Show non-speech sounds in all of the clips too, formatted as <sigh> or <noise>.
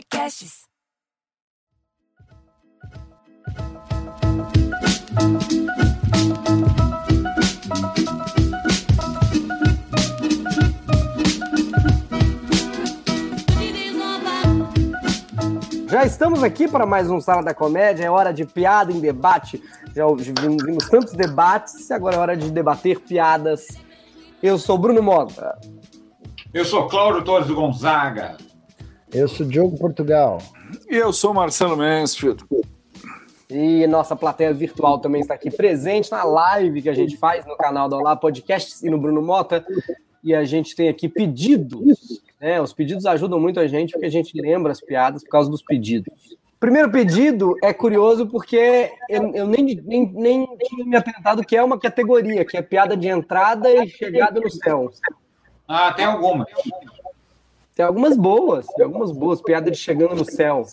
Podcasts. Já estamos aqui para mais um Sala da Comédia. É hora de piada em debate. Já vimos, tantos debates, agora é hora de debater piadas. Eu sou Bruno Mota. Eu sou Cláudio Torres do Gonzaga. Eu sou Diogo Portugal. E eu sou Marcelo Mansfield. E nossa plateia virtual também está aqui presente na live que a gente faz no canal do Olá Podcasts e no Bruno Mota. E a gente tem aqui pedidos. Né? Os pedidos ajudam muito a gente porque a gente lembra as piadas por causa dos pedidos. Primeiro pedido é curioso porque eu, eu nem, nem, nem tinha me atentado que é uma categoria, que é piada de entrada e chegada no céu. Ah, tem algumas. Tem algumas boas, tem algumas boas, piada de chegando no céu.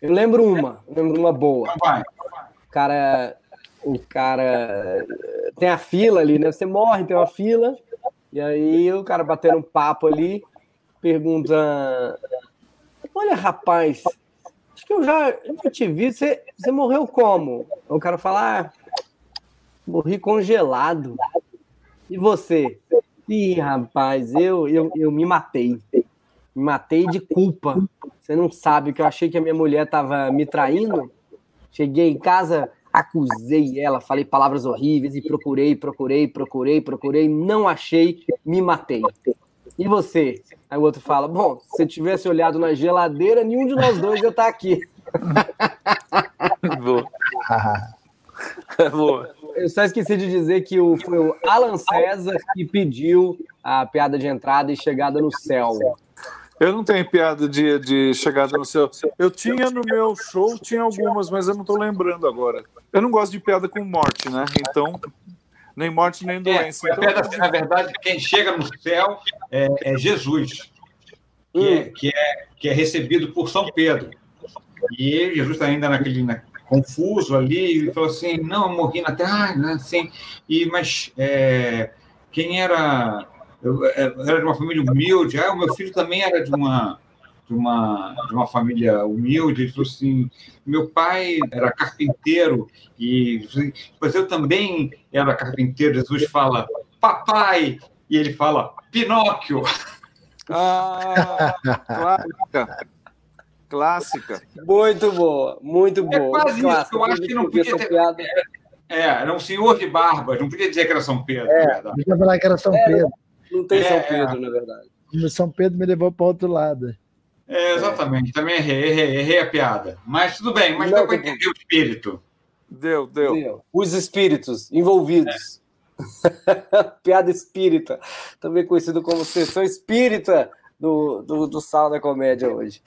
Eu lembro uma, eu lembro uma boa. Então. O cara, o cara tem a fila ali, né? Você morre, tem uma fila, e aí o cara batendo um papo ali, pergunta: Olha, rapaz, acho que eu já, já te vi, você, você morreu como? O cara fala: ah, morri congelado. E você? Ih, rapaz, eu, eu, eu me matei. Me matei de culpa. Você não sabe que eu achei que a minha mulher estava me traindo. Cheguei em casa, acusei ela, falei palavras horríveis e procurei, procurei, procurei, procurei, não achei, me matei. E você? Aí o outro fala: Bom, se você tivesse olhado na geladeira, nenhum de nós dois ia estar aqui. <laughs> Boa. <laughs> Boa. Eu só esqueci de dizer que o, foi o Alan César que pediu a piada de entrada e chegada no céu. Eu não tenho piada de, de chegada no céu. Eu tinha no meu show, tinha algumas, mas eu não tô lembrando agora. Eu não gosto de piada com morte, né? Então, nem morte nem É, doença. a Então, piada, na verdade, quem chega no céu é, é Jesus, que é, que, é, que é recebido por São Pedro. E Jesus está ainda naquele na- confuso ali, e falou assim: Não, morri na terra, ah, assim. E, mas é, quem era. Eu, eu era de uma família humilde, ah, o meu filho também era de uma. De uma, de uma família humilde, ele falou assim: meu pai era carpinteiro, e mas eu também era carpinteiro. Jesus fala, papai, e ele fala, Pinóquio. Ah, clássica. Clássica. Muito boa, muito É boa. quase isso, Clássica. eu acho que não podia ter- piada- É, era um senhor de barbas, não podia dizer que era São Pedro, É. na verdade. Deixa eu falar que era São É, Pedro. Não tem São É, Pedro, na verdade. O São Pedro me levou para outro lado. É, exatamente, também errei, errei, errei a piada. Mas tudo bem, mas Não, deu para entender o espírito. Deu, deu. Os espíritos envolvidos. <laughs> Piada espírita, também conhecido como sessão espírita do, do, do Sala da Comédia hoje.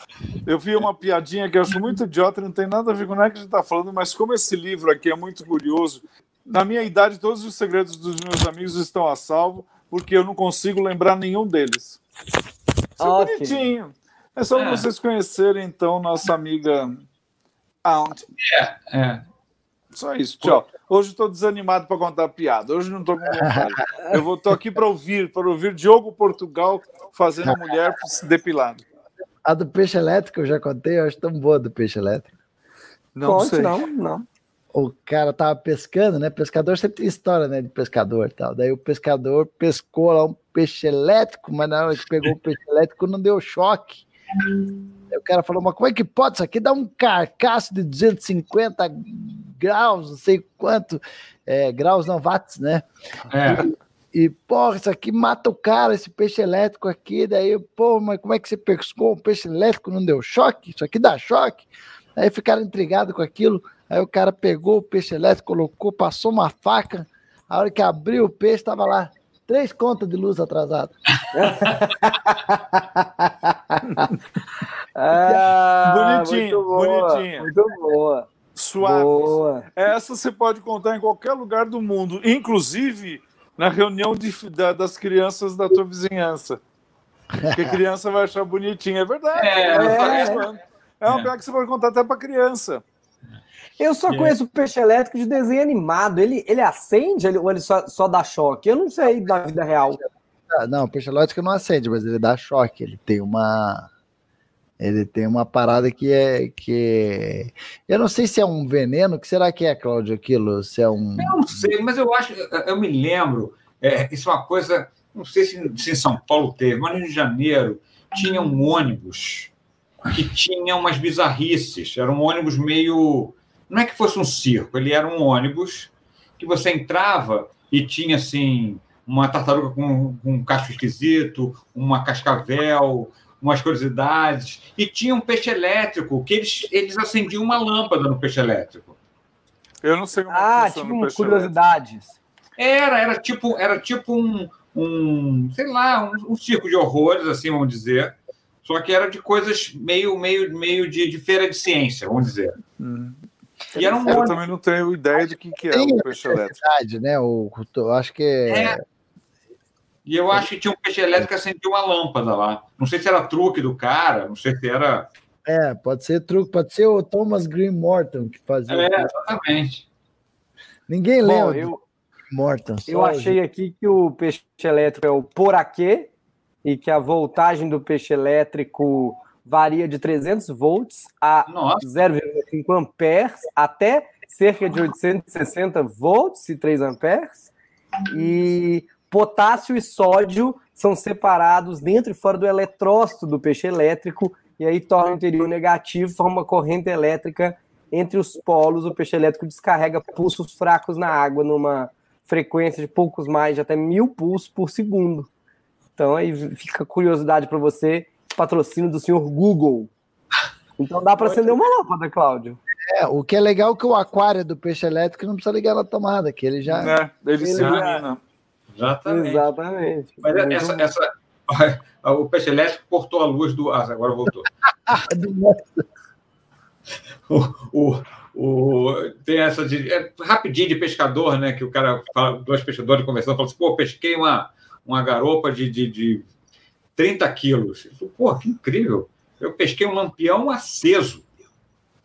Eu vi uma piadinha que eu acho muito idiota, não tem nada a ver com nada que a gente está falando, mas como esse livro aqui é muito curioso, na minha idade, todos os segredos dos meus amigos estão a salvo, porque eu não consigo lembrar nenhum deles. Isso é Ok. bonitinho. É só É. vocês conhecerem, então, nossa amiga Aunt. É, Só isso, tchau. Hoje estou desanimado para contar piada. Hoje não estou com vontade. Eu vou tô aqui para ouvir, para ouvir Diogo Portugal fazendo a mulher depilada. A do peixe elétrico eu já contei, eu acho tão boa do peixe elétrico. Não Conte, sei. não, não. O cara tava pescando, né? Pescador sempre tem história, né? De pescador e tal. Daí o pescador pescou lá um peixe elétrico, mas na hora que pegou o peixe elétrico não deu choque. Aí o cara falou, mas como é que pode? Isso aqui dá um carcaço de 250 graus, não sei quanto, é, graus não, watts, né? é. E, porra, isso aqui mata o cara, esse peixe elétrico aqui. Daí, pô, mas como é que você pescou um peixe elétrico? Não deu choque? Isso aqui dá choque? Aí ficaram intrigados com aquilo. Aí o cara pegou o peixe elétrico, colocou, passou uma faca. A hora que abriu o peixe, estava lá. Três contas de luz atrasada. <laughs> Ah, Bonitinho, muito boa, bonitinho. Muito boa. Suave. Boa. Essa você pode contar em qualquer lugar do mundo, inclusive na reunião de- da- das crianças da tua vizinhança. Porque a <laughs> criança vai achar bonitinho. É verdade. É, é. É uma É. piada que você pode contar até para criança. Eu só conheço o peixe elétrico de desenho animado. Ele, ele acende ele- ou ele só, só dá choque? Eu não sei da vida real. Ah, Não, o peixe elétrico não acende, mas ele dá choque. Ele tem uma. Ele tem uma parada que é que é... eu não sei se é um veneno, que será que é, Cláudio, aquilo? Se é um Eu não sei, mas eu acho, eu me lembro, é, isso é uma coisa, não sei se, se em São Paulo teve, mas no Rio de Janeiro tinha um ônibus que tinha umas bizarrices, era um ônibus meio, não é que fosse um circo, ele era um ônibus que você entrava e tinha assim uma tartaruga com, com um cacho esquisito, uma cascavel, umas curiosidades, e tinha um peixe elétrico, que eles, eles acendiam uma lâmpada no peixe elétrico. Eu não sei como Ah, funciona tipo o peixe curiosidades. Era, era tipo, era tipo um, um sei lá, um, um circo de horrores, assim, vamos dizer. Só que era de coisas meio, meio, meio de, de feira de ciência, vamos dizer. Hum. E era um Eu também não tenho ideia de que, que é o peixe elétrico. né? O, eu acho que é, É. E eu acho que tinha um peixe elétrico que acendia uma lâmpada lá. Não sei se era truque do cara, não sei se era. é, pode ser truque, pode ser o Thomas Green Morton que fazia. É, exatamente. Ninguém Bom, lembra eu, Morton. eu achei aqui que o peixe elétrico é o poraquê e que a voltagem do peixe elétrico varia de 300 volts a Nossa, 0,5 amperes até cerca de 860 volts e 3 amperes. E potássio e sódio são separados dentro e fora do eletrócito do peixe elétrico e aí torna o interior negativo, forma uma corrente elétrica entre os polos. O peixe elétrico descarrega pulsos fracos na água numa frequência de poucos mais de até mil pulsos por segundo. Então aí fica curiosidade para você, patrocínio do senhor Google. Então dá para acender uma lâmpada, Cláudio. É, o que é legal é que o aquário do peixe elétrico não precisa ligar na tomada, que ele já. Né? Ele se Ele já- ilumina. Exatamente. Exatamente. Mas Muito essa, bom. essa, <laughs> o peixe elétrico cortou a luz do. Ah, agora voltou. <laughs> O, o, o, tem essa de. É, rapidinho de pescador, né? Que o cara fala, dois pescadores conversando, falam assim: pô, pesquei uma, uma garopa de, de, de 30 quilos. Pô, que incrível. Eu pesquei um lampião aceso.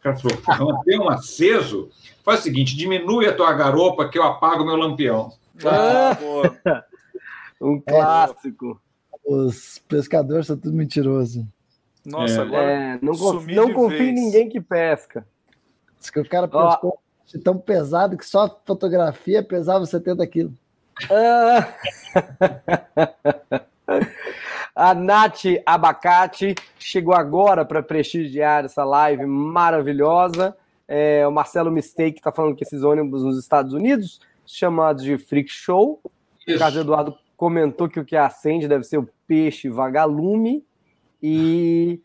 O cara falou, "Pô, lampião aceso? Faz o seguinte: diminui a tua garopa que eu apago meu lampião. Ah. <laughs> Um clássico. Os pescadores são tudo mentiroso. Nossa, É. agora. É, não não confia em ninguém que pesca. Diz que o cara pescou um peixe tão pesado que só a fotografia pesava 70 quilos. Ah. <laughs> A Nath Abacate chegou agora para prestigiar essa live maravilhosa. É, o Marcelo Mistake está falando que esses ônibus nos Estados Unidos, chamados de Freak Show. O Carlos Eduardo comentou que o que acende deve ser o peixe vagalume. E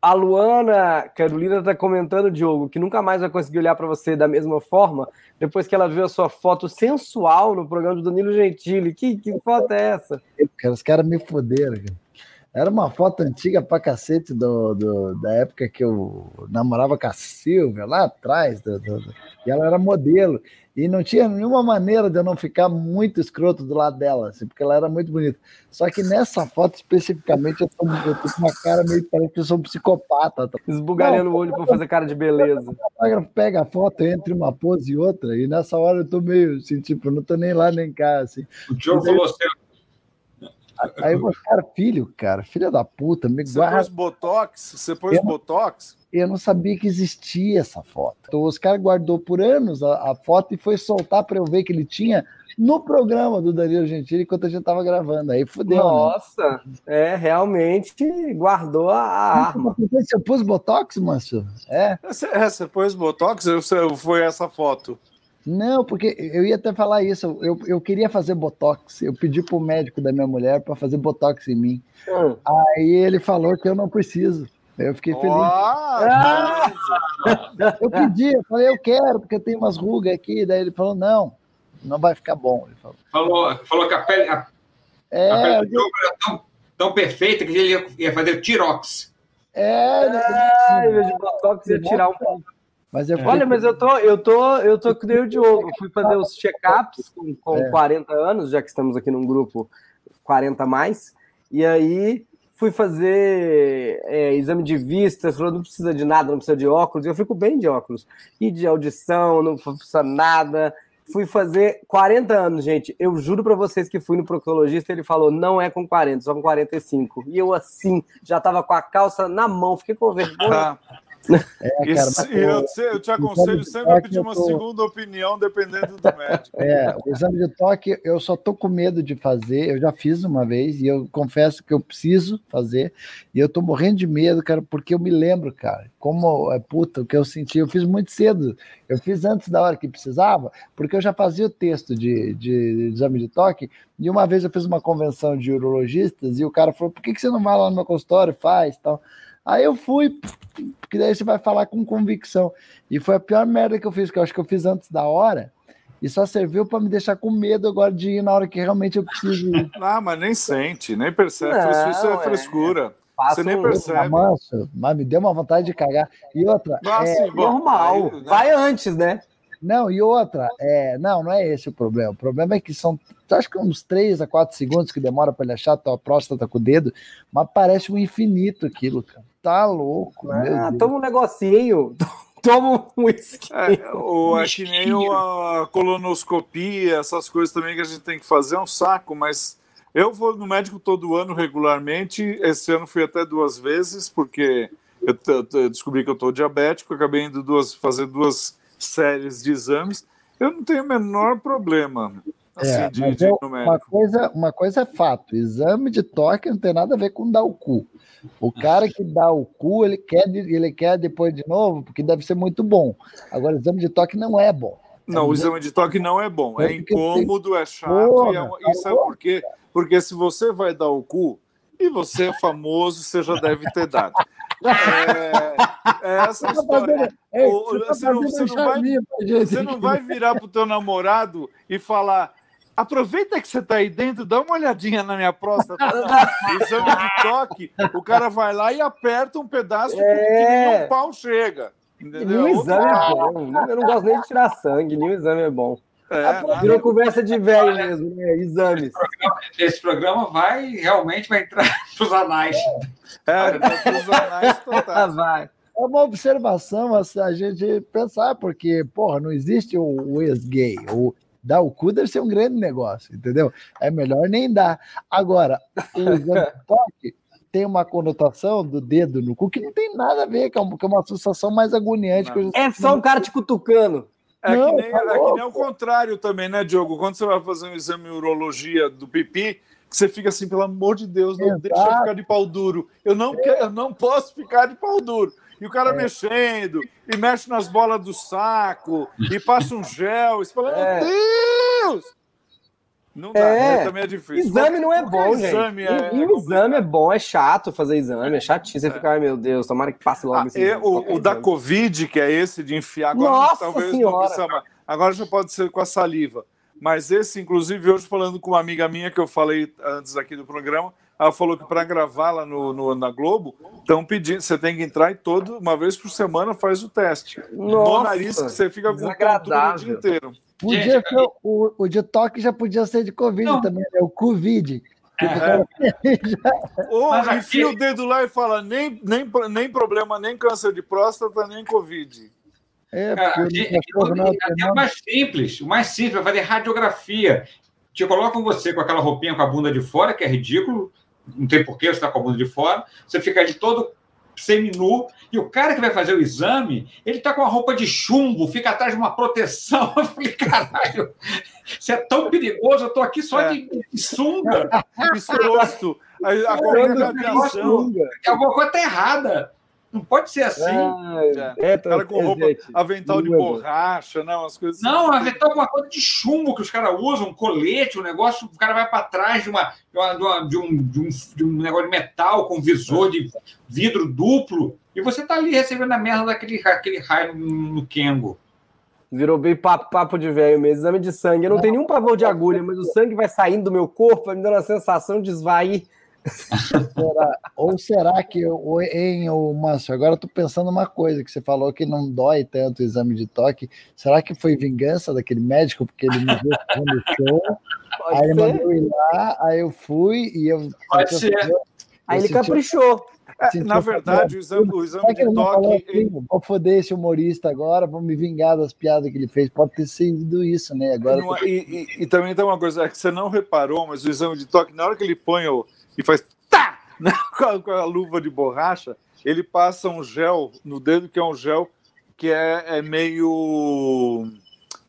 a Luana Carolina está comentando, Diogo, que nunca mais vai conseguir olhar para você da mesma forma depois que ela viu a sua foto sensual no programa do Danilo Gentili. Que, que foto é essa? Cara, os caras me foderam. cara. Era uma foto antiga pra cacete do, do- da época que eu namorava com a Silvia, lá atrás. do- do- do- e ela era modelo. E não tinha nenhuma maneira de eu não ficar muito escroto do lado dela, assim, porque ela era muito bonita. Só que nessa foto especificamente eu tô, eu tô com uma cara meio parece que eu sou um psicopata. tá? Esbugalhando o olho para fazer cara de beleza. O fotógrafo pega a foto entre uma pose e outra, e nessa hora eu tô meio assim, tipo, não tô nem lá nem cá, assim. O Diogo falou assim: Aí eu vou, cara, filho, cara, filha da puta, me Você guarda. pôs Botox? Você pôs Eu- Botox? Eu não sabia que existia essa foto. Então, os caras guardou por anos a, a foto e foi soltar para eu ver que ele tinha no programa do Danilo Gentili enquanto a gente tava gravando. Aí fudeu, né? Nossa, é, realmente guardou a, arma. Você pôs Botox, Manso? É? Você, é, você pôs Botox? Eu- você- foi essa foto. Não, porque eu ia até falar isso. Eu, eu queria fazer Botox. Eu pedi pro médico da minha mulher para fazer Botox em mim. Hum. Aí ele falou que eu não preciso. Eu fiquei feliz. Ah, Eu pedi, eu falei, eu quero, porque eu tenho umas rugas aqui. Daí ele falou, não, não vai ficar bom. Ele falou, falou, falou que a pele, a, a é, pele do era tão, tão perfeita que ele ia, ia fazer tirox. é, né? Ah, em vez de botox, ia tirar um pouco. Mas eu Olha, mas eu tô, eu tô, eu tô que nem o Diogo. Fui fazer os check-ups com, com É. 40 anos, já que estamos aqui num grupo 40 a mais. E aí fui fazer é, exame de vista, falou, não precisa de nada, não precisa de óculos. Eu fico bem de óculos. E de audição, não precisa nada. fui fazer 40 anos, gente. Eu juro para vocês que fui no proctologista, ele falou, não é com 40, só com 45. E eu assim, já tava com a calça na mão, fiquei com vergonha. É, cara, Isso, eu, eu, te aconselho sempre a pedir uma tô... segunda opinião, dependendo do médico. É, o exame de toque eu só tô com medo de fazer. Eu já fiz uma vez e eu confesso que eu preciso fazer. E eu tô morrendo de medo, cara, porque eu me lembro, cara, como é puta, o que eu senti. Eu fiz muito cedo. Eu fiz antes da hora que precisava, porque eu já fazia o texto de, de, de exame de toque. E uma vez eu fiz uma convenção de urologistas e o cara falou: por que, que você não vai lá no meu consultório? Faz tal. Aí eu fui, porque daí você vai falar com convicção. E foi a pior merda que eu fiz, que eu acho que eu fiz antes da hora. E só serviu para me deixar com medo agora de ir na hora que realmente eu preciso ir. <laughs> Ah, mas nem sente, nem percebe. Não, isso é frescura. É. Você nem percebe. Manso, mas me deu uma vontade de cagar. E outra. Nossa, é, normal. Aí, né? Vai antes, né? Não, e outra, é, não, não é esse o problema. O problema é que são, acho que uns 3 a 4 segundos que demora para ele achar a tua próstata com o dedo, mas parece um infinito aquilo, cara. Tá louco. Ah, toma um negocinho. <laughs> Toma um whisky. É, ou é que nem a colonoscopia, essas coisas também que a gente tem que fazer, é um saco, mas eu vou no médico todo ano regularmente. Esse ano fui até duas vezes, porque eu, eu descobri que eu estou diabético, acabei indo duas, fazer duas séries de exames. Eu não tenho o menor problema. Assim, é, de, de eu, uma, coisa, uma coisa é fato: exame de toque não tem nada a ver com dar o cu. O cara que dá o cu, ele quer, ele quer depois de novo, porque deve ser muito bom. Agora, exame de toque não é bom. Não, o exame de toque não é bom. É incômodo, é chato. Porra, e, é, e sabe por quê? Porque se você vai dar o cu e você é famoso, você já deve ter dado. É, é essa história. você, não, você, não vai, você não vai virar pro teu namorado e falar Aproveita que você está aí dentro, dá uma olhadinha na minha próstata. Exame de toque, o cara vai lá e aperta um pedaço é... que um pau chega. Entendeu? Nenhum exame é bom. Eu não gosto nem de tirar sangue, nenhum exame é bom. É, Virou conversa de velho mesmo, né? Exames. Esse programa, esse programa, vai realmente vai entrar <laughs> nos anais. É, nos anais totais. <laughs> vai. É uma observação assim, a gente pensar, porque, porra, não existe o, o ex-gay. O, Dar o cu deve ser um grande negócio, entendeu? É melhor nem dar. Agora, o exame <laughs> toque tem uma conotação do dedo no cu que não tem nada a ver, que é uma, que é uma associação mais agoniante. É só um cara te cutucando. É, não, que nem, tá é que nem o contrário também, né, Diogo? Quando você vai fazer um exame urologia do pipi, você fica assim, pelo amor de Deus, não Exato. deixa eu ficar de pau duro. Eu não, é. quero, eu não posso ficar de pau duro. E o cara é. mexendo, e mexe nas bolas do saco, e passa um gel, e você fala, é. meu Deus! Não dá, é. Né? também é difícil. Exame não é bom, gente. Exame é, e, e o exame é bom, é chato fazer exame, é chatinho. Você é. fica, ai meu Deus, tomara que passe logo ah, esse exame, O, o da Covid, que é esse de enfiar agora, Nossa talvez senhora. não Agora já pode ser com a saliva. Mas esse, inclusive, hoje falando com uma amiga minha que eu falei antes aqui do programa, ela falou que para gravar lá no, no, na Globo, estão pedindo, você tem que entrar e todo, uma vez por semana faz o teste. Nossa, no nariz que você fica com o dia inteiro. Podia Gente, ser, o, o de toque já podia ser de Covid não. também, né? O Covid. É. <laughs> Ou enfia o dedo lá e fala: nem, nem, nem problema, nem câncer de próstata, nem Covid. É, é, é, o mais simples, o mais simples, vai fazer radiografia. Te colocam você com aquela roupinha com a bunda de fora, que é ridículo, não tem porquê, você está com a bunda de fora, você fica de todo seminu, e o cara que vai fazer o exame, ele está com a roupa de chumbo, fica atrás de uma proteção. <laughs> Eu falei, caralho, você é tão perigoso, eu estou aqui só é. de, de sunga. <laughs> Estrosto. A, a qualquer radiação. Alguma coisa está errada. Não pode ser assim. É, é, é cara com roupa, avental de borracha, não, as coisas Não, assim. avental com uma coisa de chumbo que os caras usam, um colete, um negócio, o cara vai para trás de, uma, de, uma, de, um, de, um, de um negócio de metal com visor de vidro duplo, e você tá ali recebendo a merda daquele aquele raio no, no Kengo. Virou bem papo, papo de velho mesmo, exame de sangue. Eu não, não tenho nenhum pavor de agulha, mas o sangue vai saindo do meu corpo, vai me dando a sensação de esvair será, ou será que, ou, em o Márcio, agora eu tô pensando uma coisa, que você falou que não dói tanto o exame de toque. Será que foi vingança daquele médico, porque ele me viu fazendo <laughs> show? Pode aí ser. ele mandou ir lá, aí eu fui e eu. Pode ser. aí ele caprichou. É, na verdade, o exame, o exame de ele toque. assim, vou foder esse humorista agora, vou me vingar das piadas que ele fez. Pode ter sido isso, né? Agora Não é- e, e- e também tem uma coisa é que você não reparou, mas o exame de toque, na hora que ele põe o, e faz tá né, <laughs> com, a, com a luva de borracha, ele passa um gel no dedo que é um gel que é, é meio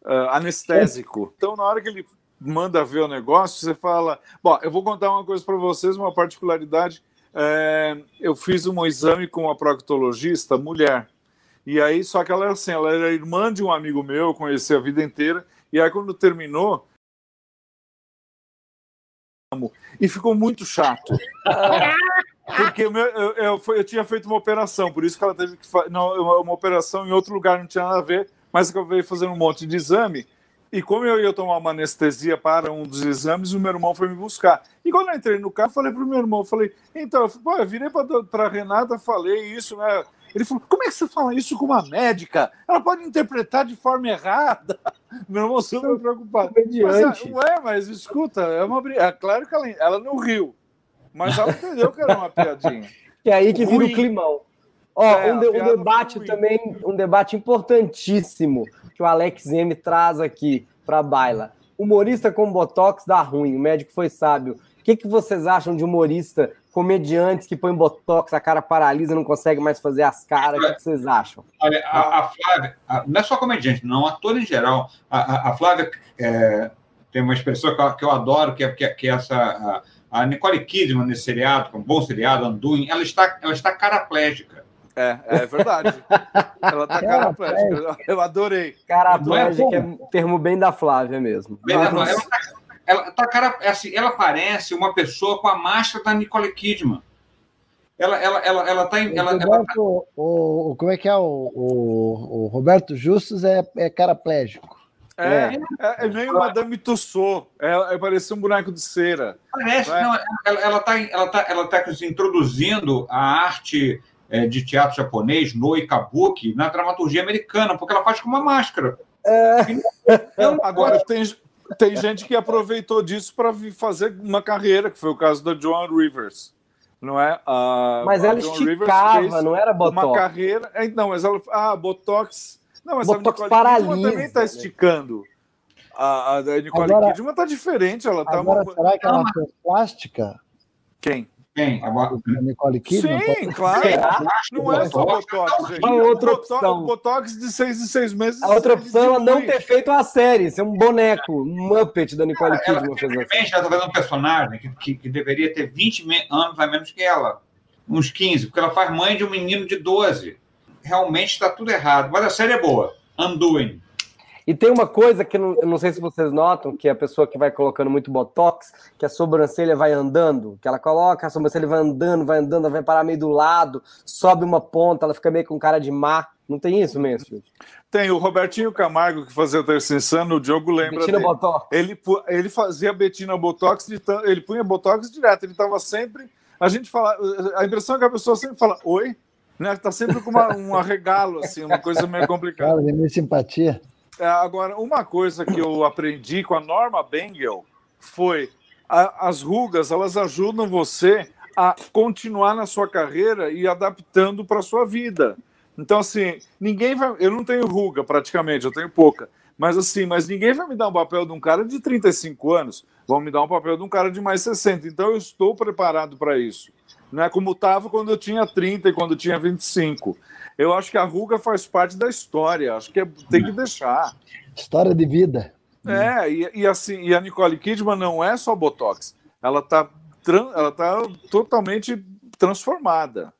ah, anestésico. Então, na hora que ele manda ver o negócio, você fala: Bom, eu vou contar uma coisa para vocês, uma particularidade. É, eu fiz um exame com uma proctologista mulher. E aí, só que ela era assim, ela era irmã de um amigo meu, eu conheci a vida inteira. E aí, quando terminou, e ficou muito chato. Porque eu, eu, foi- eu tinha feito uma operação, por isso que ela teve que fazer uma, operação em outro lugar, não tinha nada a ver, mas acabei fazendo um monte de exame. E como eu ia tomar uma anestesia para um dos exames, o meu irmão foi me buscar. E quando eu entrei no carro, falei para o meu irmão, falei, então, eu, falei, Pô, eu virei para a Renata, falei isso, né? Ele falou, como é que você fala isso com uma médica? Ela pode interpretar de forma errada. <laughs> Meu irmão super preocupado. Mas, é, ué, mas escuta, é uma bri- é claro que ela, ela não riu, mas ela <laughs> entendeu que era uma piadinha. Que é aí que vira Ruim. o climão. Ó, É, um, de- um debate também, um debate importantíssimo que o Alex M traz aqui para baila. Humorista com botox dá ruim, o médico foi sábio. O que, que vocês acham de humorista, comediantes que põem botox, a cara paralisa, não consegue mais fazer as caras? O que, que vocês acham? Olha, a, a Flávia, a- não é só comediante, não, ator em geral. A, a- Flávia é, tem uma expressão que eu, que eu adoro, que é, que é, que é essa. A, Nicole Kidman nesse seriado, é um bom seriado, Anduin, ela está, ela está caraplégica. É, é verdade. <laughs> Ela tá caraplégica. Eu- Eu adorei. Caraplégica é um termo bem da Flávia mesmo. Ela, Nossa. ela, tá, ela, tá cara, é assim, ela parece uma pessoa com a máscara da Nicole Kidman. Ela, ela, ela, ela tá em. Ela, o, ela, Roberto, o, o- como é que é? O, o, o Roberto Justus é, é caraplégico. É, é, é meio Madame Tussauds. É, é parece um boneco de cera. Parece, Não é? não, ela, ela tá, ela tá, ela tá introduzindo a arte eh, de teatro japonês, no kabuki, na dramaturgia americana, porque ela faz com uma máscara. <laughs> Agora, tem, tem gente que aproveitou disso para fazer uma carreira, que foi o caso da Joan Rivers. Não é? A, Mas a ela Joan esticava, não era Uma botox. carreira. é, Não, mas ela. Ah, Botox. Não, mas Botox a Nicole paralisa, Kidman também está né? esticando. A, a da Nicole Agora- Kidman está diferente. Ela tá Agora, uma- será que ela fez plástica? Quem? Bem, agora, A Nicole Kidman? Sim, claro. Será? Não é só Botox, gente. A outra opção. Botox de seis em seis meses. A outra opção é ela não ter feito a série, ser um boneco, um Muppet da Nicole ela, Kidman assim. simplesmente, ela está fazendo um personagem que, que, que deveria ter 20 me- anos a menos que ela. Uns 15, porque ela faz mãe de um menino de 12. Realmente está tudo errado. Mas a série é boa. Undoing. E tem uma coisa que eu não, eu não sei se vocês notam, que é a pessoa que vai colocando muito botox, que a sobrancelha vai andando, que ela coloca, a sobrancelha vai andando, vai andando, ela vai parar meio do lado, sobe uma ponta, ela fica meio com cara de má. Não tem isso, Mansfield? Tem o Robertinho Camargo, que fazia o Terceiro Insano, o Diogo lembra Bettina dele. Botox. Ele, ele fazia Betina Botox, ele punha Botox direto, ele estava sempre. A gente fala, a impressão é que a pessoa sempre fala, oi, né? Tá sempre com uma, um arregalo, assim, uma coisa meio complicada. Cara, de minha simpatia. É, agora, uma coisa que eu aprendi com a Norma Bengel foi a- as rugas, elas ajudam você a continuar na sua carreira e adaptando para a sua vida. Então, assim, ninguém vai. Eu não tenho ruga praticamente, eu tenho pouca. Mas assim, mas ninguém vai me dar um papel de um cara de 35 anos, vão me dar um papel de um cara de mais 60. Então eu estou preparado para isso. Não é como estava quando eu tinha 30 e quando eu tinha 25. Eu acho que a ruga faz parte da história, acho que é- tem que deixar. História de vida. É, e, e assim, e a Nicole Kidman não é só Botox, ela tá, tran- ela tá totalmente transformada.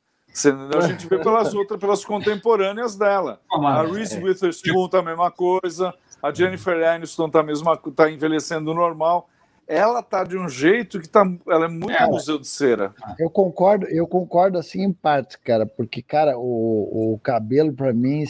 A gente vê pelas <laughs> outras, pelas contemporâneas dela. A Reese Witherspoon tá a mesma coisa, a Jennifer Aniston tá, a mesma, tá envelhecendo normal. Ela tá de um jeito que tá, ela é muito É. museu de cera. Eu concordo, eu concordo assim em parte, cara, porque, cara, o, o cabelo, pra mim,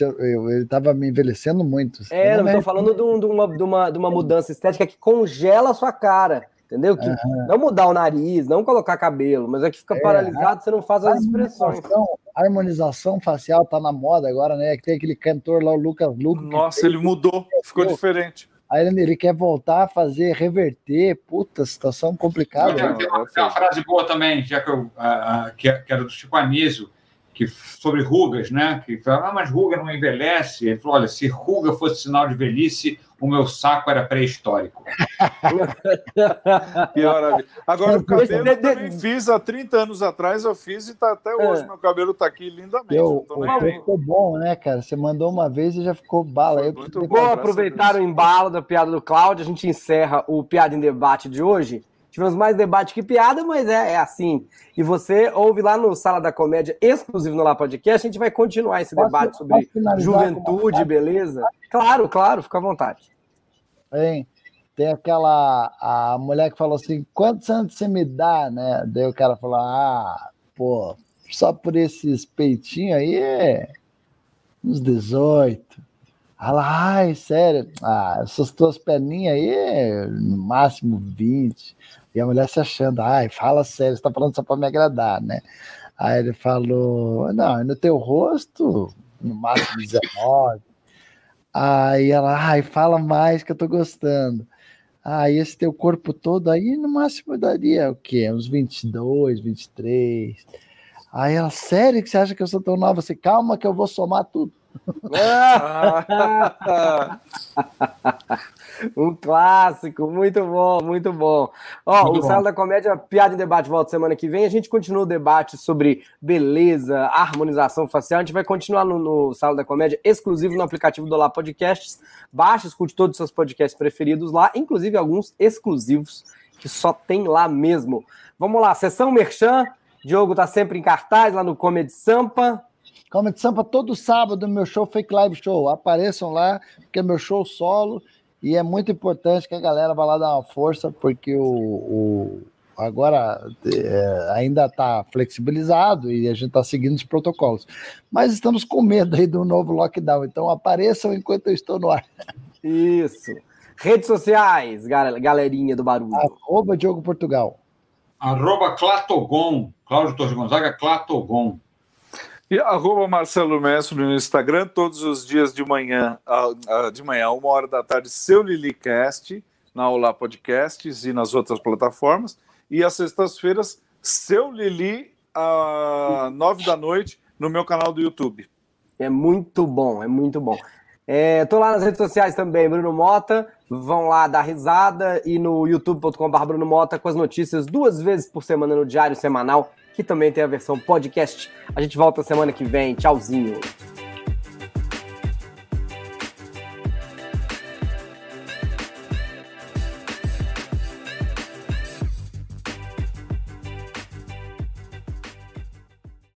eu- eu- ele tava me envelhecendo muito. É, Não tô falando de, um- de uma, de, uma, de uma mudança estética que congela a sua cara. Entendeu? Que Não mudar o nariz, não colocar cabelo, mas é que fica É, paralisado, você não faz as expressões. harmonização, harmonização facial tá na moda agora, né? Que tem aquele cantor lá, o Lucas que Nossa, fez ele mudou, ficou diferente. Aí ele, quer voltar a fazer, reverter. Puta, situação complicada. Tem, tem uma, frase boa também, já que, eu, a, que, que era do Chico Anísio, que, sobre rugas, né? Que fala, ah, mas ruga não envelhece. Ele falou: olha, se ruga fosse sinal de velhice, o meu saco era pré-histórico. <laughs> Pior Agora, o cabelo eu também fiz há 30 anos atrás, eu fiz e tá até hoje. É. Meu cabelo está aqui lindamente. Eu, ficou bom, né, cara? Você mandou uma vez e já ficou bala. Foi muito bom. aproveitar o embalo da piada do Cláudio. A gente encerra o Piada em Debate de hoje. Tivemos mais debate que piada, mas é, é, assim. E você ouve lá no Sala da Comédia, exclusivo no Lá Podcast, a gente vai continuar esse posso, debate sobre juventude, beleza? Claro, claro, fica à vontade. Hein? Tem aquela a mulher que falou assim: quantos anos você me dá, né? Daí o cara falou: ah, pô, só por esses peitinhos aí é uns 18. Ela, ai, sério, ah, essas tuas perninhas aí no máximo 20. E a mulher se achando, ai, fala sério, você tá falando só para me agradar, né? Aí ele falou, não, no teu rosto, no máximo 19. Aí ela, ai, fala mais que eu tô gostando. Aí esse teu corpo todo aí, no máximo daria o quê? Uns 22, 23. Aí ela, sério que você acha que eu sou tão nova? Você, calma que eu vou somar tudo. <laughs> um clássico, muito bom, muito bom. Ó, muito o Sala da Comédia Piada e Debate volta semana que vem. A gente continua o debate sobre beleza, harmonização facial. A gente vai continuar no, no Sala da Comédia, exclusivo no aplicativo do Lá Podcasts. Baixe, escute todos os seus podcasts preferidos lá, inclusive alguns exclusivos que só tem lá mesmo. Vamos lá, sessão Merchan. Diogo tá sempre em cartaz lá no Comedy Sampa. Comedy Sampa todo sábado, meu show Fake Live Show. Apareçam lá, porque é meu show solo. E é muito importante que a galera vá lá dar uma força, porque o, o agora é, ainda está flexibilizado e a gente está seguindo os protocolos. Mas estamos com medo aí do novo lockdown, então apareçam enquanto eu estou no ar. Isso. Redes sociais, galerinha do barulho. Arroba Diogo Portugal. Arroba Clatogon. Cláudio Torres Gonzaga, Clatogon. E arroba Marcelo Mestre no Instagram, todos os dias de manhã, de manhã, uma hora da tarde, seu Lilicast, na Olá Podcasts e nas outras plataformas. E às sextas-feiras, seu Lili, às nove da noite, no meu canal do YouTube. É muito bom, é muito bom. É, lá nas redes sociais também, Bruno Mota. Vão lá dar risada e no youtube.com.br Bruno Mota com as notícias duas vezes por semana no Diário Semanal que também tem a versão podcast. A gente volta semana que vem. Tchauzinho.